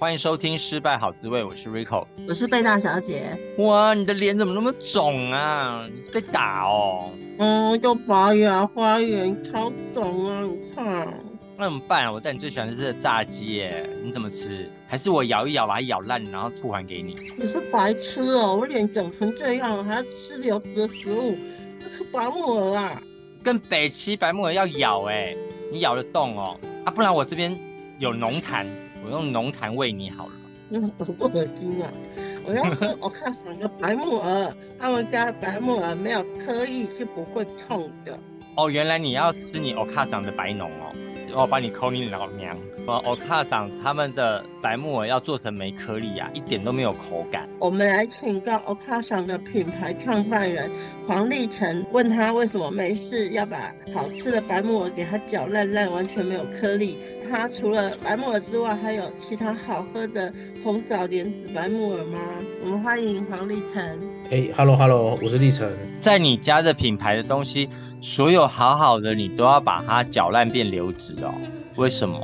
欢迎收听《失败好滋味》，我是 Rico，我是贝大小姐。哇，你的脸怎么那么肿啊？你是被打哦？嗯，就拔牙花眼，超肿啊！你看，那怎么办啊？我带你最喜欢吃的是炸鸡耶，你怎么吃？还是我咬一咬把它咬烂，然后吐还给你？你是白痴哦！我脸肿成这样，还要吃流质的食物，这是白木耳啊！跟北七白木耳要咬哎，你咬得动哦？啊，不然我这边有浓痰。我用浓痰喂你好了。你很不恶心啊！我要喝 我看上个白木耳，他们家的白木耳没有颗粒是不会痛的。哦，原来你要吃你欧卡桑的白浓哦。我把你抠你老娘！呃，欧卡桑他们的白木耳要做成没颗粒啊，一点都没有口感。我们来请教欧卡桑的品牌创办人黄立成，问他为什么没事要把好吃的白木耳给它搅烂烂，完全没有颗粒。他除了白木耳之外，还有其他好喝的红枣莲子白木耳吗？我们欢迎黄立成。哎哈喽哈喽，我是立成。在你家的品牌的东西，所有好好的，你都要把它搅烂变流质哦？为什么？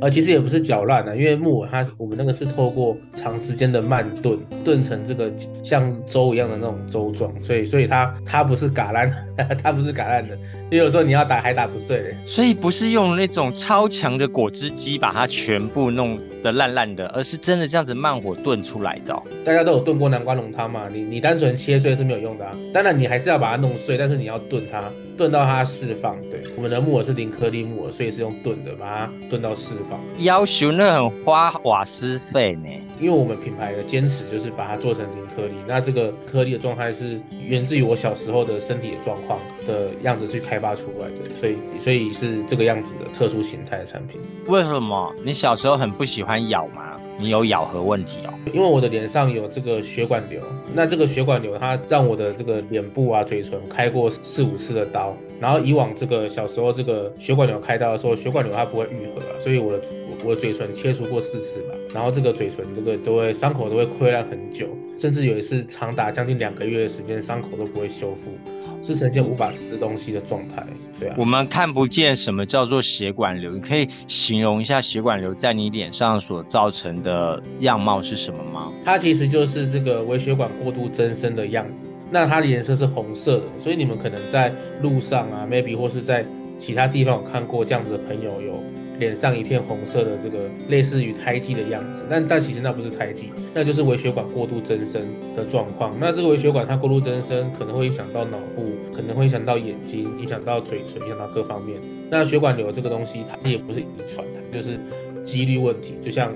呃，其实也不是搅烂的，因为木耳它我们那个是透过长时间的慢炖，炖成这个像粥一样的那种粥状，所以所以它它不是嘎烂，它不是嘎烂的，因为有时候你要打还打不碎的。所以不是用那种超强的果汁机把它全部弄得烂烂的，而是真的这样子慢火炖出来的哦。大家都有炖过南瓜浓汤嘛？你你单纯切碎是没有用的啊，当然你还是要把它弄碎，但是你要炖它，炖到它释放。对，我们的木耳是零颗粒木耳，所以是用炖的，把它炖到释放。要求那很花瓦斯费呢，因为我们品牌的坚持就是把它做成零颗粒，那这个颗粒的状态是源自于我小时候的身体的状况的样子去开发出来的，所以所以是这个样子的特殊形态的产品。为什么你小时候很不喜欢咬吗？你有咬合问题哦？因为我的脸上有这个血管瘤，那这个血管瘤它让我的这个脸部啊、嘴唇开过四五次的刀，然后以往这个小时候这个血管瘤开刀的时候，血管瘤它不会愈合啊，所以我的我的嘴唇切除过四次吧，然后这个嘴唇这个都会伤口都会溃烂很久，甚至有一次长达将近两个月的时间，伤口都不会修复。是呈现无法吃东西的状态，对啊。我们看不见什么叫做血管瘤，你可以形容一下血管瘤在你脸上所造成的样貌是什么吗？它其实就是这个微血管过度增生的样子，那它的颜色是红色的，所以你们可能在路上啊，maybe 或是在其他地方有看过这样子的朋友有。脸上一片红色的这个类似于胎记的样子，但但其实那不是胎记，那就是微血管过度增生的状况。那这个微血管它过度增生，可能会影响到脑部，可能会影响到眼睛，影响到嘴唇，影响到各方面。那血管瘤这个东西，它也不是遗传的，就是几率问题，就像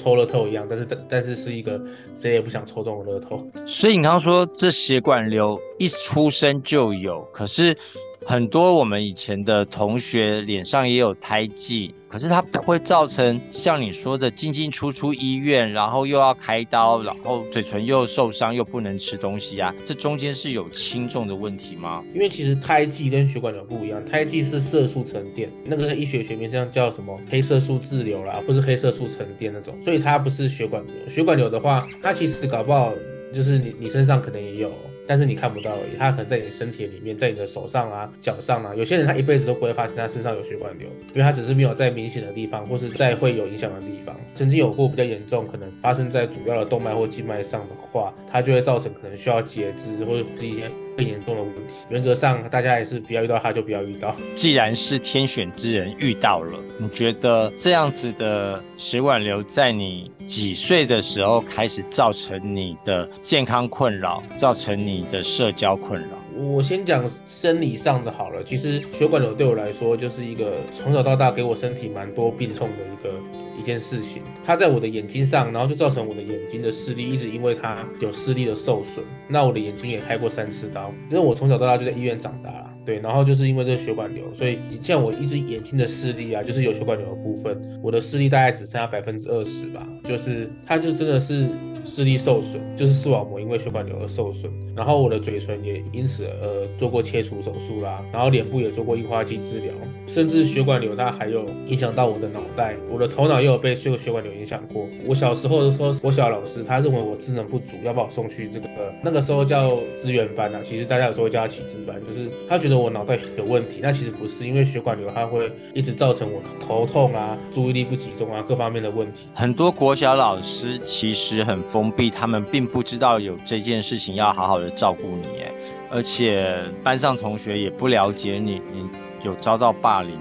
抽乐透一样。但是但但是是一个谁也不想抽中的乐透。所以你刚刚说这血管瘤一出生就有，可是。很多我们以前的同学脸上也有胎记，可是它不会造成像你说的进进出出医院，然后又要开刀，然后嘴唇又受伤又不能吃东西啊，这中间是有轻重的问题吗？因为其实胎记跟血管瘤不一样，胎记是色素沉淀，那个医学学名上叫什么黑色素滞留啦，不是黑色素沉淀那种，所以它不是血管瘤。血管瘤的话，它其实搞不好就是你你身上可能也有。但是你看不到而已，它可能在你身体里面，在你的手上啊、脚上啊。有些人他一辈子都不会发现他身上有血管瘤，因为他只是没有在明显的地方，或是在会有影响的地方。曾经有过比较严重，可能发生在主要的动脉或静脉上的话，它就会造成可能需要截肢或者是一些更严重的问题。原则上，大家也是不要遇到他就不要遇到。既然是天选之人遇到了，你觉得这样子的血管瘤在你几岁的时候开始造成你的健康困扰，造成？你的社交困扰，我先讲生理上的好了。其实血管瘤对我来说，就是一个从小到大给我身体蛮多病痛的一个一件事情。它在我的眼睛上，然后就造成我的眼睛的视力一直因为它有视力的受损。那我的眼睛也开过三次刀，因为我从小到大就在医院长大了。对，然后就是因为这个血管瘤，所以像我一只眼睛的视力啊，就是有血管瘤的部分，我的视力大概只剩下百分之二十吧。就是它就真的是视力受损，就是视网膜因为血管瘤而受损，然后我的嘴唇也因此呃做过切除手术啦，然后脸部也做过硬化剂治疗，甚至血管瘤它还有影响到我的脑袋，我的头脑也有被这个血管瘤影响过。我小时候的时候，国小老师他认为我智能不足，要把我送去这个那个时候叫资源班啊，其实大家有时候叫他启智班，就是他觉得我脑袋有问题，那其实不是，因为血管瘤它会一直造成我头痛啊、注意力不集中啊各方面的问题。很多国小老师其实很封闭，他们并不知道有这件事情要好好的照顾你，哎，而且班上同学也不了解你，你有遭到霸凌？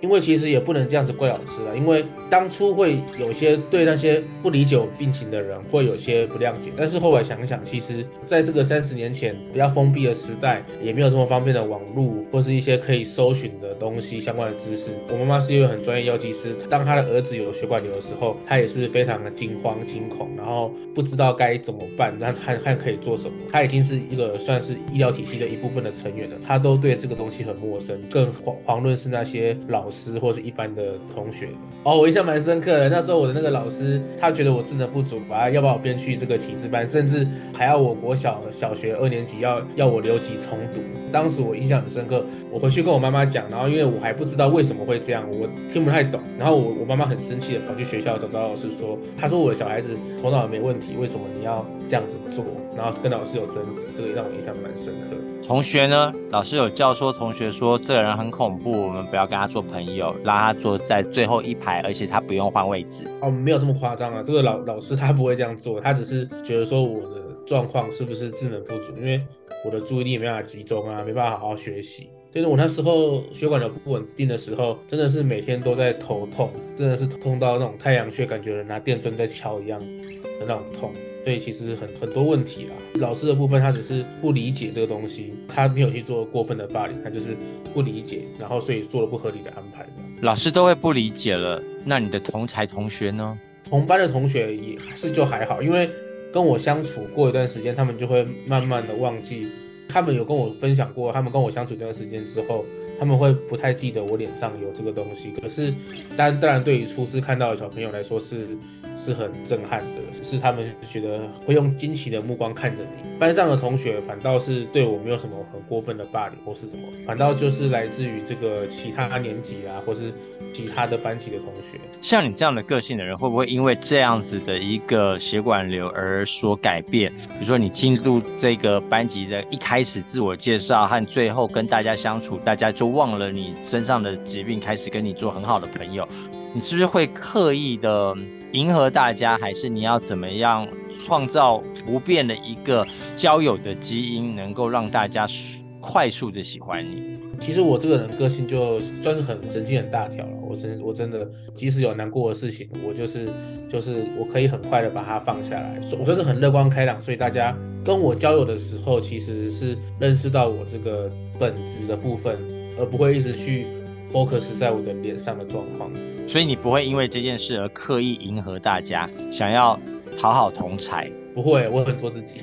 因为其实也不能这样子怪老师了，因为当初会有些对那些不理解我病情的人会有些不谅解，但是后来想想，其实在这个三十年前比较封闭的时代，也没有这么方便的网络或是一些可以搜寻的东西相关的知识。我妈妈是一位很专业药剂师，当她的儿子有血管瘤的时候，她也是非常的惊慌惊恐，然后不知道该怎么办，那还还可以做什么？她已经是一个算是医疗体系的一部分的成员了，她都对这个东西很陌生，更遑遑论是那些老。老师或是一般的同学哦，我印象蛮深刻的。那时候我的那个老师，他觉得我智能不足，把要把我编去这个启智班，甚至还要我国小小学二年级要要我留级重读。当时我印象很深刻，我回去跟我妈妈讲，然后因为我还不知道为什么会这样，我听不太懂。然后我我妈妈很生气的跑去学校找找老师说，她说我的小孩子头脑没问题，为什么你要这样子做？然后跟老师有争执，这个也让我印象蛮深刻。同学呢？老师有教说同学说这个人很恐怖，我们不要跟他做朋朋友，让他坐在最后一排，而且他不用换位置。哦，没有这么夸张啊，这个老老师他不会这样做，他只是觉得说我的状况是不是智能不足，因为我的注意力没办法集中啊，没办法好好学习。所以我那时候血管瘤不稳定的时候，真的是每天都在头痛，真的是痛到那种太阳穴，感觉拿电钻在敲一样的那种痛。所以其实很很多问题啊，老师的部分他只是不理解这个东西，他没有去做过分的霸凌，他就是不理解，然后所以做了不合理的安排。老师都会不理解了，那你的同才同学呢？同班的同学也还是就还好，因为跟我相处过一段时间，他们就会慢慢的忘记。他们有跟我分享过，他们跟我相处一段时间之后，他们会不太记得我脸上有这个东西。可是，当当然对于初次看到的小朋友来说是。是很震撼的，是他们觉得会用惊奇的目光看着你。班上的同学反倒是对我没有什么很过分的霸凌或是什么，反倒就是来自于这个其他年级啊，或是其他的班级的同学。像你这样的个性的人，会不会因为这样子的一个血管瘤而所改变？比如说你进入这个班级的一开开始自我介绍和最后跟大家相处，大家就忘了你身上的疾病，开始跟你做很好的朋友。你是不是会刻意的？迎合大家，还是你要怎么样创造不变的一个交友的基因，能够让大家快速的喜欢你？其实我这个人个性就算是很神经很大条了，我真我真的即使有难过的事情，我就是就是我可以很快的把它放下来。我就是很乐观开朗，所以大家跟我交友的时候，其实是认识到我这个本质的部分，而不会一直去 focus 在我的脸上的状况。所以你不会因为这件事而刻意迎合大家，想要讨好同才？不会，我很做自己。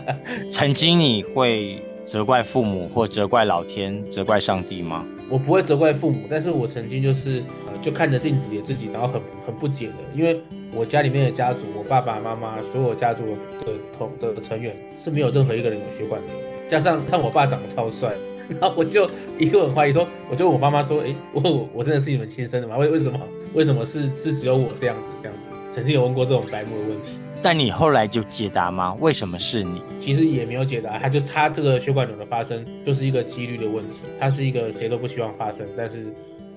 曾经你会责怪父母或责怪老天、责怪上帝吗？我不会责怪父母，但是我曾经就是就看着镜子里的自己，然后很很不解的，因为我家里面的家族，我爸爸妈妈所有家族的同的成员是没有任何一个人有血管瘤，加上看我爸长得超帅。然后我就一度很怀疑说，我就问我妈妈说，哎，我我真的是你们亲生的吗？为为什么为什么是是只有我这样子这样子？曾经有问过这种白目的问题，但你后来就解答吗？为什么是你？其实也没有解答，他就他这个血管瘤的发生就是一个几率的问题，它是一个谁都不希望发生，但是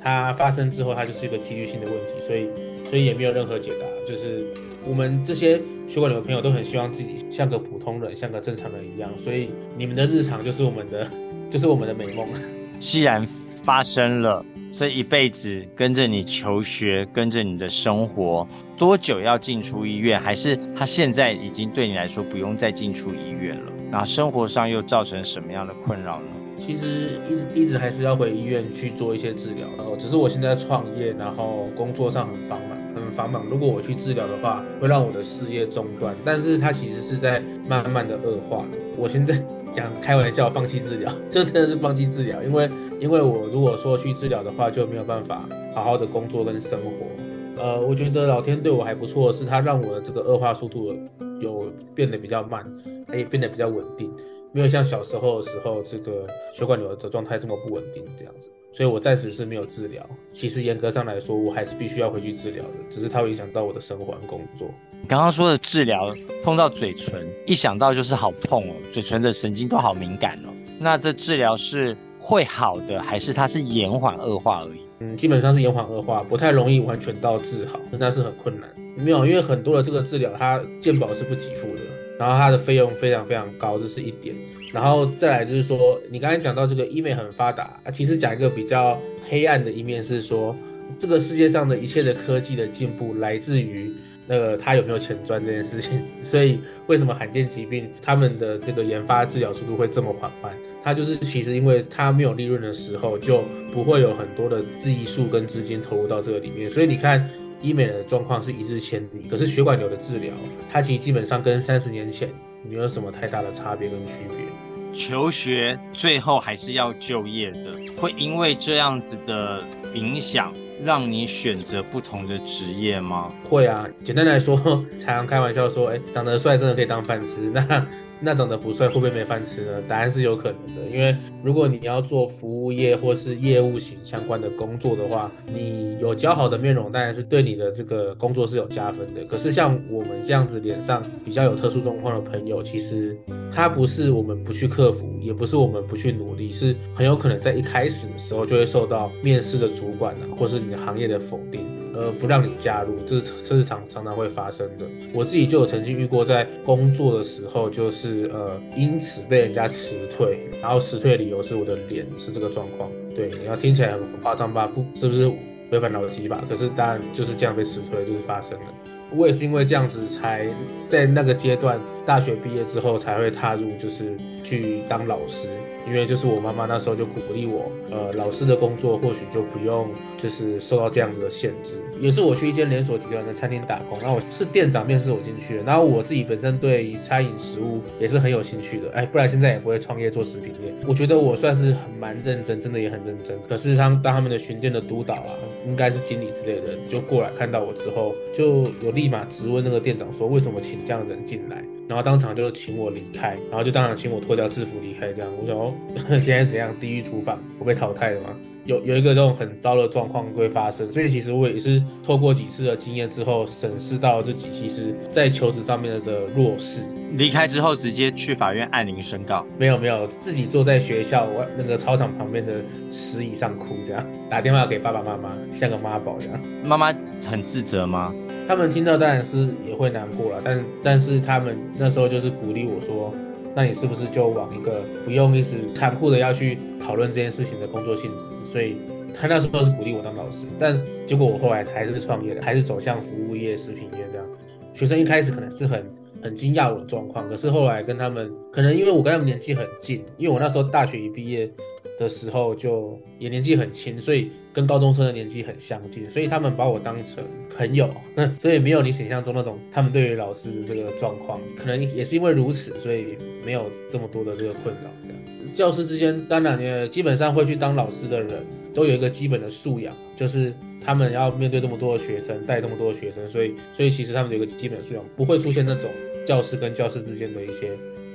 它发生之后，它就是一个几率性的问题，所以所以也没有任何解答。就是我们这些血管瘤的朋友都很希望自己像个普通人，像个正常人一样，所以你们的日常就是我们的。就是我们的美梦。既然发生了，这一辈子跟着你求学，跟着你的生活，多久要进出医院？还是他现在已经对你来说不用再进出医院了？那生活上又造成什么样的困扰呢？其实一直一直还是要回医院去做一些治疗。然后只是我现在创业，然后工作上很繁忙，很繁忙。如果我去治疗的话，会让我的事业中断。但是它其实是在慢慢的恶化。我现在。讲开玩笑，放弃治疗，这真的是放弃治疗，因为因为我如果说去治疗的话，就没有办法好好的工作跟生活。呃，我觉得老天对我还不错是，他让我的这个恶化速度有变得比较慢，也变得比较稳定，没有像小时候的时候这个血管瘤的状态这么不稳定这样子。所以我暂时是没有治疗。其实严格上来说，我还是必须要回去治疗的，只是它会影响到我的生活和工作。你刚刚说的治疗，碰到嘴唇，一想到就是好痛哦，嘴唇的神经都好敏感哦。那这治疗是会好的，还是它是延缓恶化而已？嗯，基本上是延缓恶化，不太容易完全到治好，那是很困难。没有，因为很多的这个治疗，它健保是不给付的，然后它的费用非常非常高，这是一点。然后再来就是说，你刚才讲到这个医美很发达，其实讲一个比较黑暗的一面是说，这个世界上的一切的科技的进步来自于那个他有没有钱赚这件事情。所以为什么罕见疾病他们的这个研发治疗速度会这么缓慢？它就是其实因为它没有利润的时候，就不会有很多的技术跟资金投入到这个里面。所以你看医美的状况是一日千里，可是血管瘤的治疗，它其实基本上跟三十年前没有什么太大的差别跟区别。求学最后还是要就业的，会因为这样子的影响，让你选择不同的职业吗？会啊，简单来说，常常开玩笑说，哎，长得帅真的可以当饭吃，那。那长得不帅会不会没饭吃呢？答案是有可能的，因为如果你要做服务业或是业务型相关的工作的话，你有姣好的面容，当然是对你的这个工作是有加分的。可是像我们这样子脸上比较有特殊状况的朋友，其实他不是我们不去克服，也不是我们不去努力，是很有可能在一开始的时候就会受到面试的主管啊，或是你的行业的否定。呃，不让你加入，这是这是常常常会发生的。我自己就有曾经遇过，在工作的时候，就是呃，因此被人家辞退，然后辞退的理由是我的脸是这个状况。对，你要听起来很夸张吧？不，是不是违反劳基法？可是当然就是这样被辞退，就是发生了。我也是因为这样子，才在那个阶段，大学毕业之后才会踏入，就是去当老师。因为就是我妈妈那时候就鼓励我，呃，老师的工作或许就不用就是受到这样子的限制。也是我去一间连锁集团的餐厅打工，然后我是店长面试我进去的，然后我自己本身对于餐饮食物也是很有兴趣的，哎，不然现在也不会创业做食品业。我觉得我算是很蛮认真，真的也很认真。可是他当他们的巡店的督导啊，应该是经理之类的，就过来看到我之后，就有立马质问那个店长说，为什么请这样的人进来？然后当场就请我离开，然后就当场请我脱掉制服离开，这样。我想哦，现在怎样？地狱厨房，我被淘汰了吗？有有一个这种很糟的状况会发生，所以其实我也是透过几次的经验之后，审视到了自己其实在求职上面的弱势。离开之后直接去法院按铃申告？没有没有，自己坐在学校外那个操场旁边的石椅上哭，这样打电话给爸爸妈妈，像个妈宝一样。妈妈很自责吗？他们听到当然是也会难过了，但但是他们那时候就是鼓励我说，那你是不是就往一个不用一直残酷的要去讨论这件事情的工作性质？所以他那时候是鼓励我当老师，但结果我后来还是创业的，还是走向服务业、食品业这样。学生一开始可能是很很惊讶我的状况，可是后来跟他们，可能因为我跟他们年纪很近，因为我那时候大学一毕业。的时候就也年纪很轻，所以跟高中生的年纪很相近，所以他们把我当成朋友，所以没有你想象中那种他们对于老师的这个状况，可能也是因为如此，所以没有这么多的这个困扰。教师之间当然也基本上会去当老师的人都有一个基本的素养，就是他们要面对这么多的学生，带这么多的学生，所以所以其实他们有一个基本的素养，不会出现那种教师跟教师之间的一些。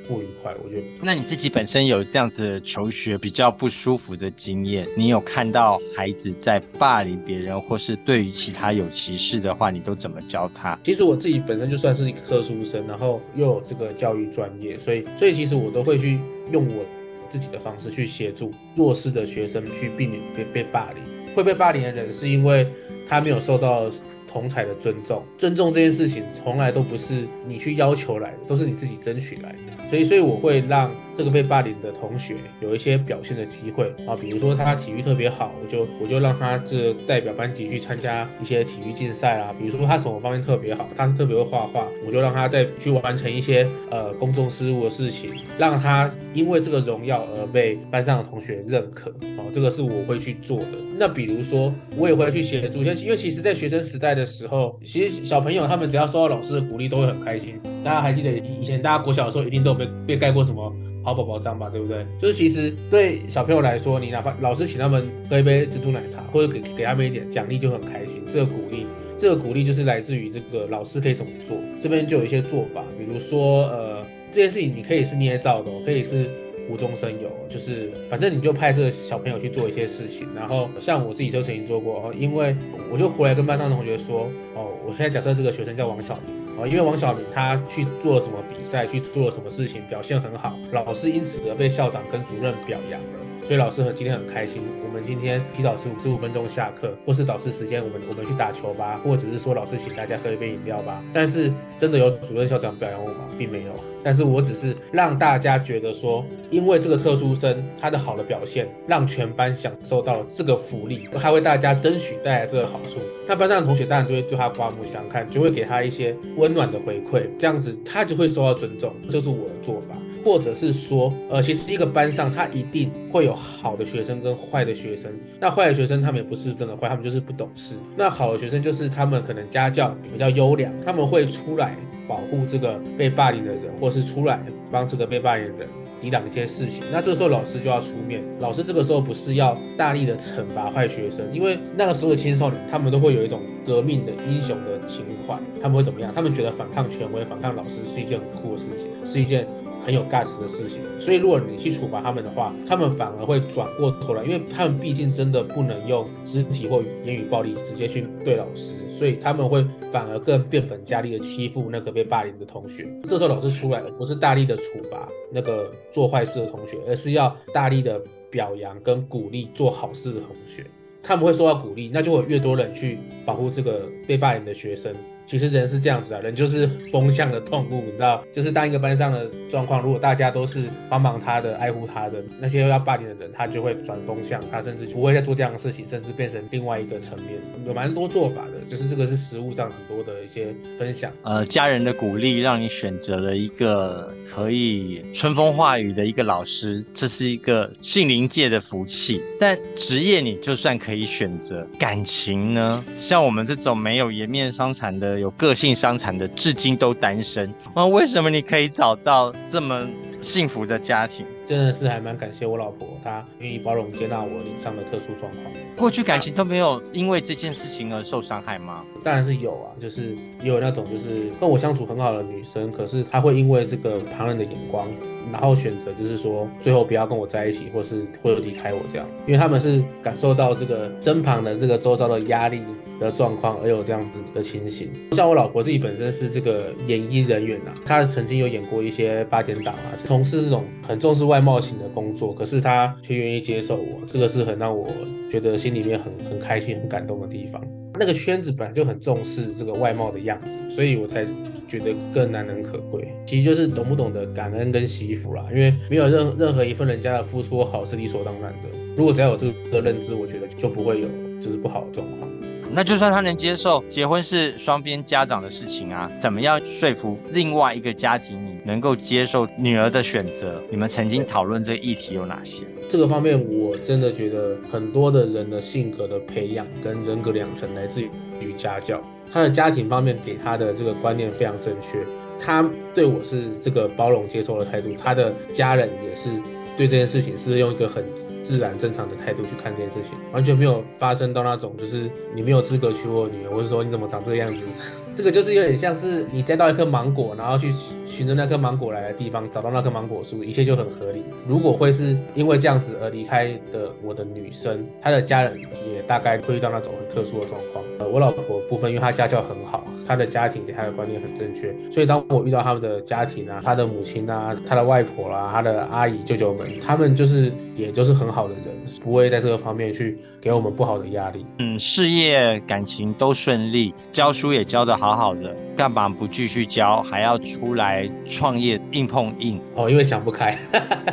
不愉快，我觉得。那你自己本身有这样子求学比较不舒服的经验，你有看到孩子在霸凌别人，或是对于其他有歧视的话，你都怎么教他？其实我自己本身就算是一个特殊生，然后又有这个教育专业，所以所以其实我都会去用我自己的方式去协助弱势的学生去避免被被霸凌。会被霸凌的人是因为他没有受到。同才的尊重，尊重这件事情从来都不是你去要求来的，都是你自己争取来的。所以，所以我会让这个被霸凌的同学有一些表现的机会啊，比如说他体育特别好，我就我就让他这代表班级去参加一些体育竞赛啊。比如说他什么方面特别好，他是特别会画画，我就让他再去完成一些呃公众事务的事情，让他因为这个荣耀而被班上的同学认可啊。这个是我会去做的。那比如说我也会去协助，因为其实，在学生时代的时候，其实小朋友他们只要受到老师的鼓励，都会很开心。大家还记得以前大家国小的时候，一定都有被被盖过什么？好宝宝这样吧，对不对？就是其实对小朋友来说，你哪怕老师请他们喝一杯珍珠奶茶，或者给给他们一点奖励，就很开心。这个鼓励，这个鼓励就是来自于这个老师可以怎么做。这边就有一些做法，比如说，呃，这件事情你可以是捏造的，可以是。无中生有，就是反正你就派这个小朋友去做一些事情，然后像我自己就曾经做过，因为我就回来跟班上的同学说，哦，我现在假设这个学生叫王小明，哦，因为王小明他去做了什么比赛，去做了什么事情，表现很好，老师因此而被校长跟主任表扬了。所以老师和今天很开心，我们今天提早十五十五分钟下课，或是导师时间，我们我们去打球吧，或者是说老师请大家喝一杯饮料吧。但是真的有主任校长表扬我吗？并没有。但是我只是让大家觉得说，因为这个特殊生他的好的表现，让全班享受到了这个福利，还为大家争取带来这个好处。那班上的同学当然就会对他刮目相看，就会给他一些温暖的回馈，这样子他就会受到尊重。这就是我的做法。或者是说，呃，其实一个班上他一定会有好的学生跟坏的学生。那坏的学生他们也不是真的坏，他们就是不懂事。那好的学生就是他们可能家教比较优良，他们会出来保护这个被霸凌的人，或是出来帮这个被霸凌的人抵挡一些事情。那这个时候老师就要出面，老师这个时候不是要大力的惩罚坏学生，因为那个时候的青少年他们都会有一种革命的英雄的情怀，他们会怎么样？他们觉得反抗权威、反抗老师是一件很酷的事情，是一件。很有 gas 的事情，所以如果你去处罚他们的话，他们反而会转过头来，因为他们毕竟真的不能用肢体或言语暴力直接去对老师，所以他们会反而更变本加厉的欺负那个被霸凌的同学。这时候老师出来了，不是大力的处罚那个做坏事的同学，而是要大力的表扬跟鼓励做好事的同学。他们会受到鼓励，那就会越多人去保护这个被霸凌的学生。其实人是这样子啊，人就是风向的动物，你知道，就是当一个班上的状况，如果大家都是帮忙他的、爱护他的，那些要霸凌的人，他就会转风向，他甚至不会再做这样的事情，甚至变成另外一个层面，有蛮多做法的，就是这个是食物上很多的一些分享。呃，家人的鼓励让你选择了一个可以春风化雨的一个老师，这是一个杏林界的福气。但职业你就算可以选择，感情呢？像我们这种没有颜面伤残的。有个性伤残的，至今都单身。那为什么你可以找到这么幸福的家庭？真的是还蛮感谢我老婆，她愿意包容接纳我脸上的特殊状况。过去感情都没有因为这件事情而受伤害吗？当然是有啊，就是也有那种就是跟我相处很好的女生，可是她会因为这个旁人的眼光，然后选择就是说最后不要跟我在一起，或是会离开我这样，因为他们是感受到这个身旁的这个周遭的压力。的状况而有这样子的情形，像我老婆自己本身是这个演艺人员呐、啊，她曾经有演过一些八点档啊，从事这种很重视外貌型的工作，可是她却愿意接受我，这个是很让我觉得心里面很很开心、很感动的地方。那个圈子本来就很重视这个外貌的样子，所以我才觉得更难能可贵。其实就是懂不懂得感恩跟惜福啦，因为没有任任何一份人家的付出好是理所当然的。如果只要有这个认知，我觉得就不会有就是不好的状况。那就算他能接受结婚是双边家长的事情啊，怎么样说服另外一个家庭你能够接受女儿的选择？你们曾经讨论这个议题有哪些？这个方面我真的觉得很多的人的性格的培养跟人格养成来自于家教，他的家庭方面给他的这个观念非常正确，他对我是这个包容接受的态度，他的家人也是对这件事情是用一个很。自然正常的态度去看这件事情，完全没有发生到那种就是你没有资格娶我女儿，或者说你怎么长这个样子，这个就是有点像是你摘到一颗芒果，然后去寻着那颗芒果来的地方，找到那棵芒果树，一切就很合理。如果会是因为这样子而离开的我的女生，她的家人也大概会遇到那种很特殊的状况。呃，我老婆部分，因为她家教很好，她的家庭给她的观念很正确，所以当我遇到他们的家庭啊，她的母亲啊，她的外婆啦，她的阿姨舅舅们，他们就是也就是很好。好的人不会在这个方面去给我们不好的压力。嗯，事业、感情都顺利，教书也教得好好好的，干嘛不继续教，还要出来创业硬碰硬？哦，因为想不开，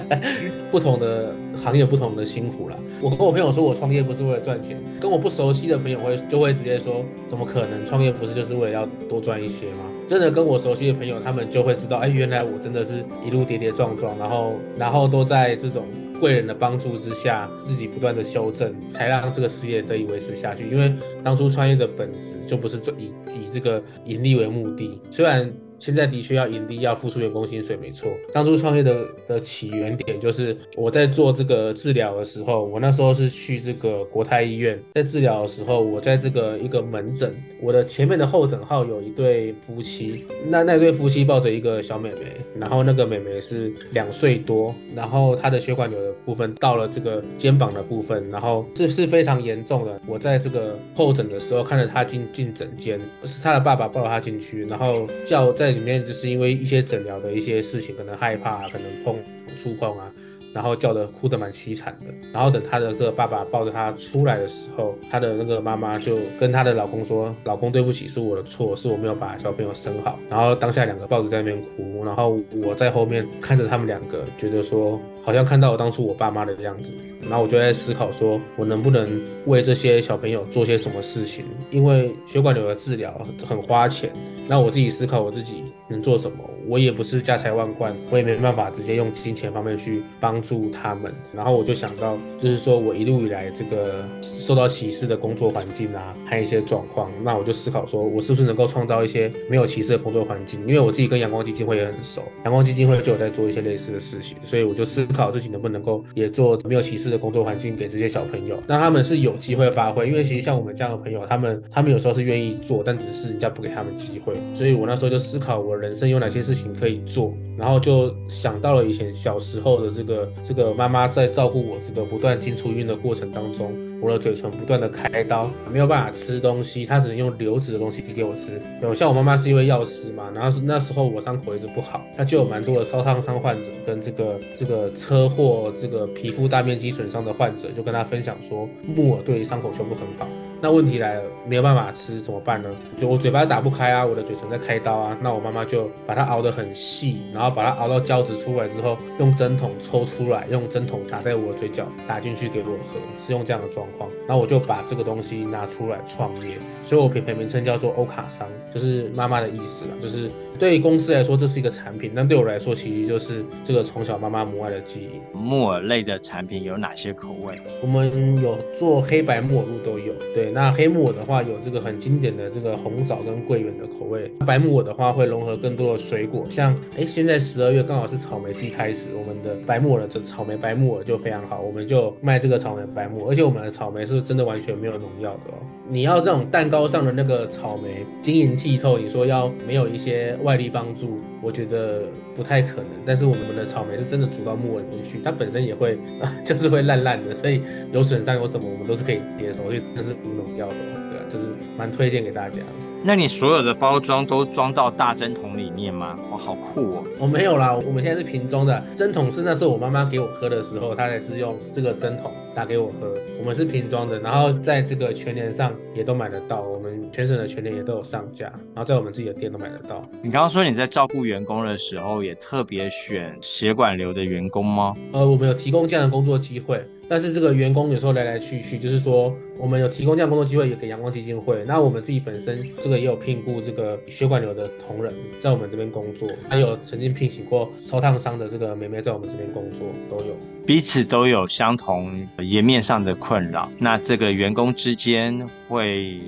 不同的行业不同的辛苦啦。我跟我朋友说，我创业不是为了赚钱，跟我不熟悉的朋友会就会直接说，怎么可能？创业不是就是为了要多赚一些吗？真的跟我熟悉的朋友，他们就会知道，哎，原来我真的是一路跌跌撞撞，然后然后都在这种。贵人的帮助之下，自己不断的修正，才让这个事业得以维持下去。因为当初创业的本质就不是以以这个盈利为目的，虽然现在的确要盈利，要付出员工薪水，没错。当初创业的的起源点就是我在做这个治疗的时候，我那时候是去这个国泰医院，在治疗的时候，我在这个一个门诊，我的前面的候诊号有一对夫妻，那那对夫妻抱着一个小妹妹，然后那个妹妹是两岁多，然后她的血管瘤的部分到了这个肩膀的部分，然后是是非常严重的。我在这个候诊的时候看着她进进诊间，是她的爸爸抱着她进去，然后叫在在里面，就是因为一些诊疗的一些事情，可能害怕，可能碰触碰啊。然后叫的哭得蛮凄惨的，然后等他的这个爸爸抱着他出来的时候，他的那个妈妈就跟他的老公说：“老公，对不起，是我的错，是我没有把小朋友生好。”然后当下两个抱着在那边哭，然后我在后面看着他们两个，觉得说好像看到我当初我爸妈的样子。然后我就在思考说，我能不能为这些小朋友做些什么事情？因为血管瘤的治疗很花钱。那我自己思考我自己能做什么。我也不是家财万贯，我也没办法直接用金钱方面去帮助他们。然后我就想到，就是说我一路以来这个受到歧视的工作环境啊，还有一些状况，那我就思考说，我是不是能够创造一些没有歧视的工作环境？因为我自己跟阳光基金会也很熟，阳光基金会就有在做一些类似的事情，所以我就思考自己能不能够也做没有歧视的工作环境给这些小朋友，让他们是有机会发挥。因为其实像我们这样的朋友，他们他们有时候是愿意做，但只是人家不给他们机会。所以我那时候就思考，我人生有哪些事情可以做，然后就想到了以前小时候的这个这个妈妈在照顾我这个不断进出院的过程当中，我的嘴唇不断的开刀，没有办法吃东西，她只能用流质的东西给我吃。有像我妈妈是一位药师嘛，然后那时候我伤口一直不好，她就有蛮多的烧烫伤患者跟这个这个车祸这个皮肤大面积损伤的患者，就跟他分享说木耳对伤口修复很好。那问题来了，没有办法吃怎么办呢？就我嘴巴打不开啊，我的嘴唇在开刀啊。那我妈妈就把它熬得很细，然后把它熬到胶质出来之后，用针筒抽出来，用针筒打在我的嘴角，打进去给我喝，是用这样的状况。然后我就把这个东西拿出来创业，所以我品牌名称叫做欧卡桑，就是妈妈的意思啦，就是。对于公司来说，这是一个产品，但对我来说，其实就是这个从小妈妈母爱的记忆。木耳类的产品有哪些口味？我们有做黑白木耳露都有。对，那黑木耳的话，有这个很经典的这个红枣跟桂圆的口味。白木耳的话，会融合更多的水果，像哎，现在十二月刚好是草莓季开始，我们的白木耳的草莓白木耳就非常好，我们就卖这个草莓白木耳，而且我们的草莓是真的完全没有农药的哦。你要这种蛋糕上的那个草莓晶莹剔透，你说要没有一些外力帮助，我觉得不太可能。但是我们的草莓是真的煮到木耳里面去，它本身也会啊，就是会烂烂的，所以有损伤有什么我们都是可以接受，所以那是无农药的，对啊，就是蛮推荐给大家。那你所有的包装都装到大针筒里面吗？哇，好酷哦！我、哦、没有啦，我们现在是瓶装的，针筒是那时候我妈妈给我喝的时候，她才是用这个针筒打给我喝。我们是瓶装的，然后在这个全年上也都买得到，我们全省的全年也都有上架，然后在我们自己的店都买得到。你刚刚说你在照顾员工的时候，也特别选血管瘤的员工吗？呃，我们有提供这样的工作机会。但是这个员工有时候来来去去，就是说我们有提供这样工作机会，也给阳光基金会。那我们自己本身这个也有聘雇这个血管瘤的同仁在我们这边工作，还有曾经聘请过烧烫伤的这个妹妹在我们这边工作，都有。彼此都有相同颜面上的困困扰，那这个员工之间会。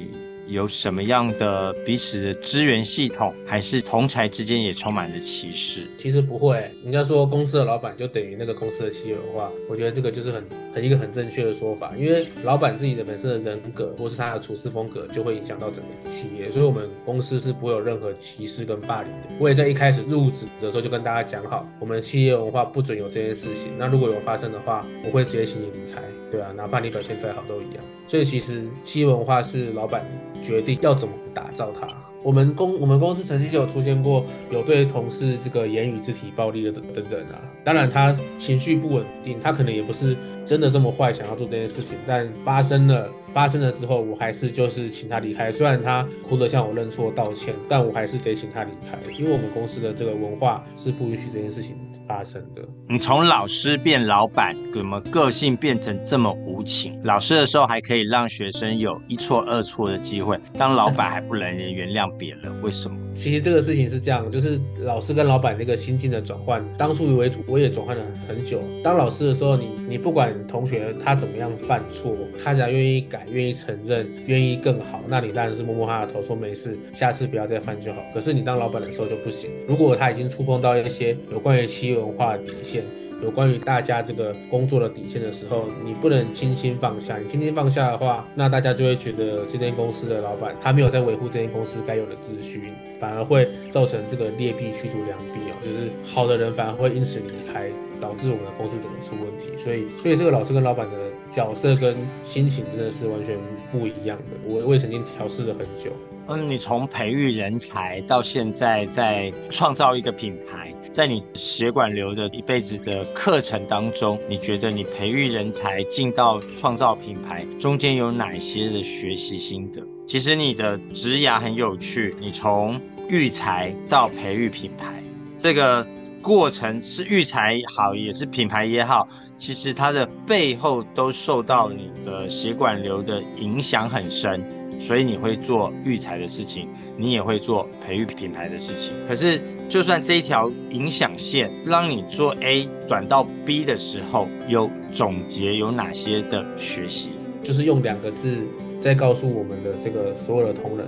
有什么样的彼此的资源系统，还是同才之间也充满了歧视？其实不会，人家说公司的老板就等于那个公司的企业文化，我觉得这个就是很很一个很正确的说法。因为老板自己的本身的人格，或是他的处事风格，就会影响到整个企业。所以，我们公司是不会有任何歧视跟霸凌的。我也在一开始入职的时候就跟大家讲好，我们企业文化不准有这件事情。那如果有发生的话，我会直接请你离开。对啊，哪怕你表现再好都一样。所以其实企业文化是老板决定要怎么打造它。我们公我们公司曾经就有出现过有对同事这个言语肢体暴力的的人啊。当然他情绪不稳定，他可能也不是真的这么坏，想要做这件事情，但发生了。发生了之后，我还是就是请他离开。虽然他哭着向我认错道歉，但我还是得请他离开，因为我们公司的这个文化是不允许这件事情发生的。你从老师变老板，怎么个性变成这么无无情。老师的时候还可以让学生有一错二错的机会，当老板还不能原谅别人，为什么？其实这个事情是这样，就是老师跟老板那个心境的转换，当初为主，我也转换了很久。当老师的时候，你你不管同学他怎么样犯错，他只要愿意改、愿意承认、愿意更好，那你当然是摸摸他的头，说没事，下次不要再犯就好。可是你当老板的时候就不行，如果他已经触碰到一些有关于企业文化底线。有关于大家这个工作的底线的时候，你不能轻轻放下。你轻轻放下的话，那大家就会觉得这间公司的老板他没有在维护这间公司该有的秩序，反而会造成这个劣币驱逐良币哦，就是好的人反而会因此离开，导致我们的公司怎么出问题。所以，所以这个老师跟老板的角色跟心情真的是完全不一样的。我我也曾经调试了很久。嗯，你从培育人才到现在在创造一个品牌。在你血管瘤的一辈子的课程当中，你觉得你培育人才进到创造品牌中间有哪些的学习心得？其实你的职涯很有趣，你从育才到培育品牌，这个过程是育才好也是品牌也好，其实它的背后都受到你的血管瘤的影响很深。所以你会做育才的事情，你也会做培育品牌的事情。可是，就算这一条影响线让你做 A 转到 B 的时候，有总结有哪些的学习？就是用两个字在告诉我们的这个所有的同仁，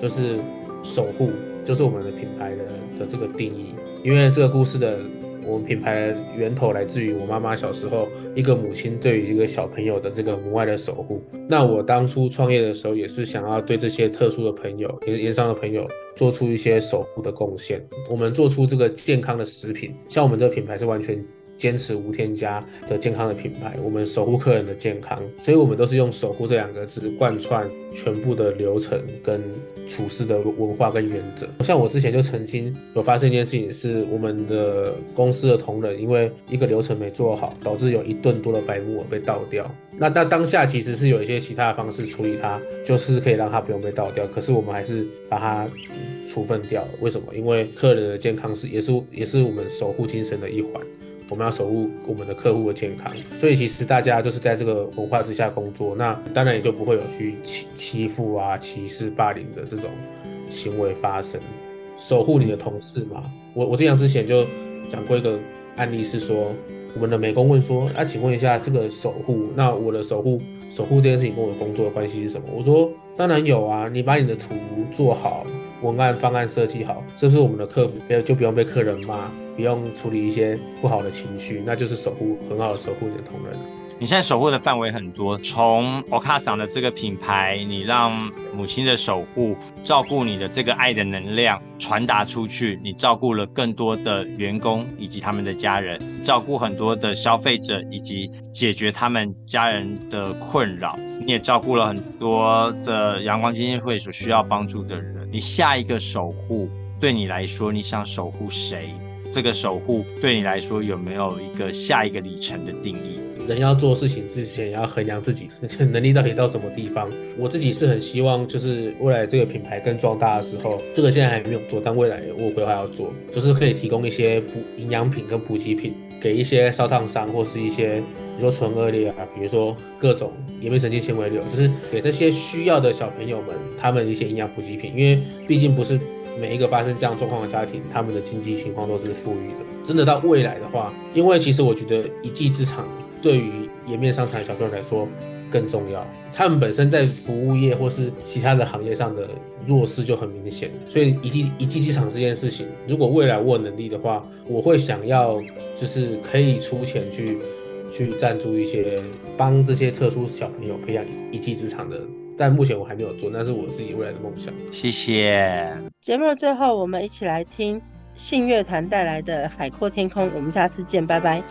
就是守护，就是我们的品牌的的这个定义。因为这个故事的。我们品牌源头来自于我妈妈小时候，一个母亲对于一个小朋友的这个母爱的守护。那我当初创业的时候，也是想要对这些特殊的朋友、也是盐商的朋友，做出一些守护的贡献。我们做出这个健康的食品，像我们这个品牌是完全。坚持无添加的健康的品牌，我们守护客人的健康，所以我们都是用“守护”这两个字贯穿全部的流程跟处事的文化跟原则。像我之前就曾经有发生一件事情，是我们的公司的同仁因为一个流程没做好，导致有一吨多的白木耳被倒掉。那那当下其实是有一些其他的方式处理它，就是可以让它不用被倒掉，可是我们还是把它处分掉了。为什么？因为客人的健康是也是也是我们守护精神的一环。我们要守护我们的客户的健康，所以其实大家就是在这个文化之下工作，那当然也就不会有去欺欺负啊、歧视、霸凌的这种行为发生。守护你的同事嘛，我我这样之前就讲过一个案例，是说我们的美工问说，啊，请问一下这个守护，那我的守护守护这件事情跟我的工作的关系是什么？我说当然有啊，你把你的图做好，文案方案设计好，这是我们的客服就不用被客人骂？不用处理一些不好的情绪，那就是守护很好的守护你的同仁。你现在守护的范围很多，从 o k a s a 的这个品牌，你让母亲的守护，照顾你的这个爱的能量传达出去，你照顾了更多的员工以及他们的家人，照顾很多的消费者以及解决他们家人的困扰，你也照顾了很多的阳光基金会所需要帮助的人。你下一个守护对你来说，你想守护谁？这个守护对你来说有没有一个下一个里程的定义？人要做事情之前，要衡量自己 能力到底到什么地方。我自己是很希望，就是未来这个品牌更壮大的时候，这个现在还没有做，但未来我规划要做，就是可以提供一些补营养品跟补给品给一些烧烫伤或是一些，比如说唇腭裂啊，比如说各种颜面神经纤维瘤，就是给这些需要的小朋友们他们一些营养补给品，因为毕竟不是。每一个发生这样状况的家庭，他们的经济情况都是富裕的。真的到未来的话，因为其实我觉得一技之长对于颜面伤残小朋友来说更重要。他们本身在服务业或是其他的行业上的弱势就很明显，所以一技一技之长这件事情，如果未来我有能力的话，我会想要就是可以出钱去去赞助一些帮这些特殊小朋友培养一技之长的。但目前我还没有做，那是我自己未来的梦想。谢谢。节目的最后，我们一起来听信乐团带来的《海阔天空》。我们下次见，拜拜。